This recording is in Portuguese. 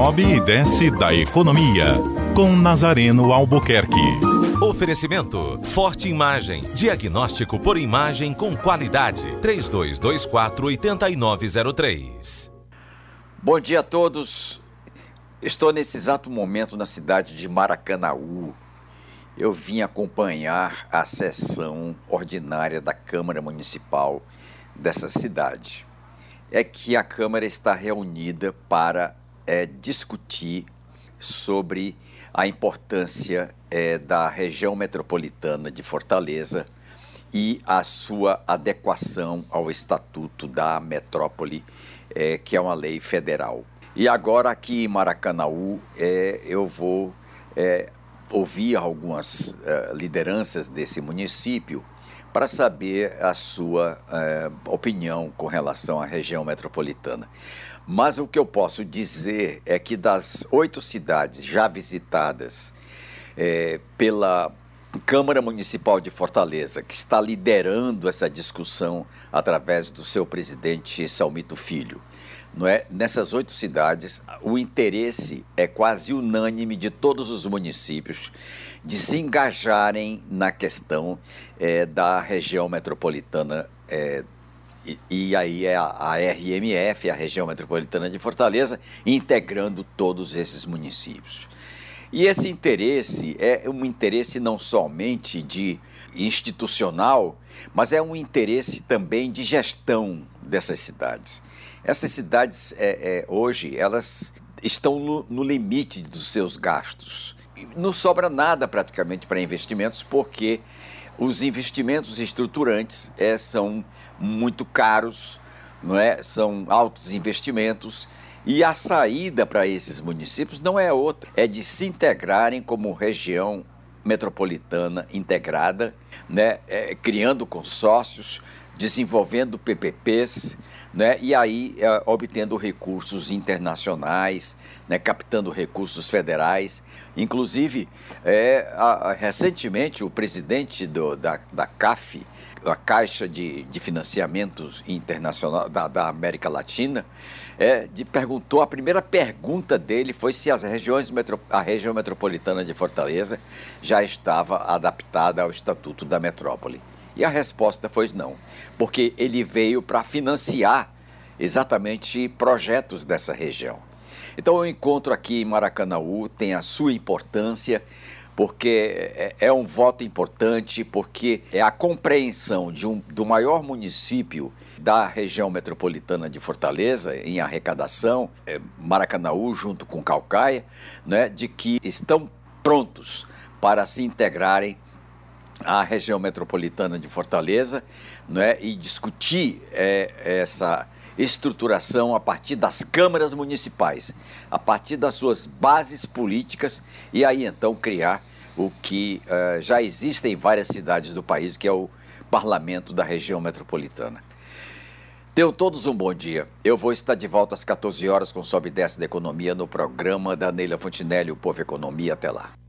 sobe e desce da economia. Com Nazareno Albuquerque. Oferecimento: Forte Imagem. Diagnóstico por imagem com qualidade. 3224-8903. Bom dia a todos. Estou nesse exato momento na cidade de Maracanaú. Eu vim acompanhar a sessão ordinária da Câmara Municipal dessa cidade. É que a Câmara está reunida para é, discutir sobre a importância é, da região metropolitana de Fortaleza e a sua adequação ao Estatuto da Metrópole, é, que é uma lei federal. E agora aqui em Maracanaú, é, eu vou é, ouvir algumas é, lideranças desse município para saber a sua é, opinião com relação à região metropolitana. Mas o que eu posso dizer é que das oito cidades já visitadas é, pela Câmara Municipal de Fortaleza, que está liderando essa discussão através do seu presidente Salmito Filho. Não é? Nessas oito cidades, o interesse é quase unânime de todos os municípios de se engajarem na questão é, da região metropolitana. É, e, e, aí é a, a RMF, a região metropolitana de Fortaleza, integrando todos esses municípios. E esse interesse é um interesse não somente de institucional, mas é um interesse também de gestão dessas cidades. Essas cidades é, é, hoje elas estão no, no limite dos seus gastos. Não sobra nada praticamente para investimentos, porque os investimentos estruturantes é, são muito caros, não é? são altos investimentos e a saída para esses municípios não é outra, é de se integrarem como região metropolitana integrada, né, é, criando consórcios, desenvolvendo PPPs, né, e aí é, obtendo recursos internacionais, né, captando recursos federais. Inclusive, é, a, a, recentemente, o presidente do, da, da CAF, a Caixa de, de Financiamentos Internacional da, da América Latina, é, de, perguntou, a primeira pergunta dele foi se as regiões metro, a região metropolitana de Fortaleza já estava adaptada ao Estatuto da Metrópole. E a resposta foi não, porque ele veio para financiar exatamente projetos dessa região. Então o encontro aqui em Maracanaú tem a sua importância, porque é, é um voto importante, porque é a compreensão de um, do maior município da região metropolitana de Fortaleza, em arrecadação, é Maracanaú junto com Calcaia, né, de que estão prontos para se integrarem à região metropolitana de Fortaleza né, e discutir é, essa estruturação a partir das câmaras municipais, a partir das suas bases políticas e aí então criar o que uh, já existe em várias cidades do país, que é o parlamento da região metropolitana. Tenham todos um bom dia. Eu vou estar de volta às 14 horas com Sobe e Desce da Economia no programa da Neila Fontinelli, o Povo Economia. Até lá.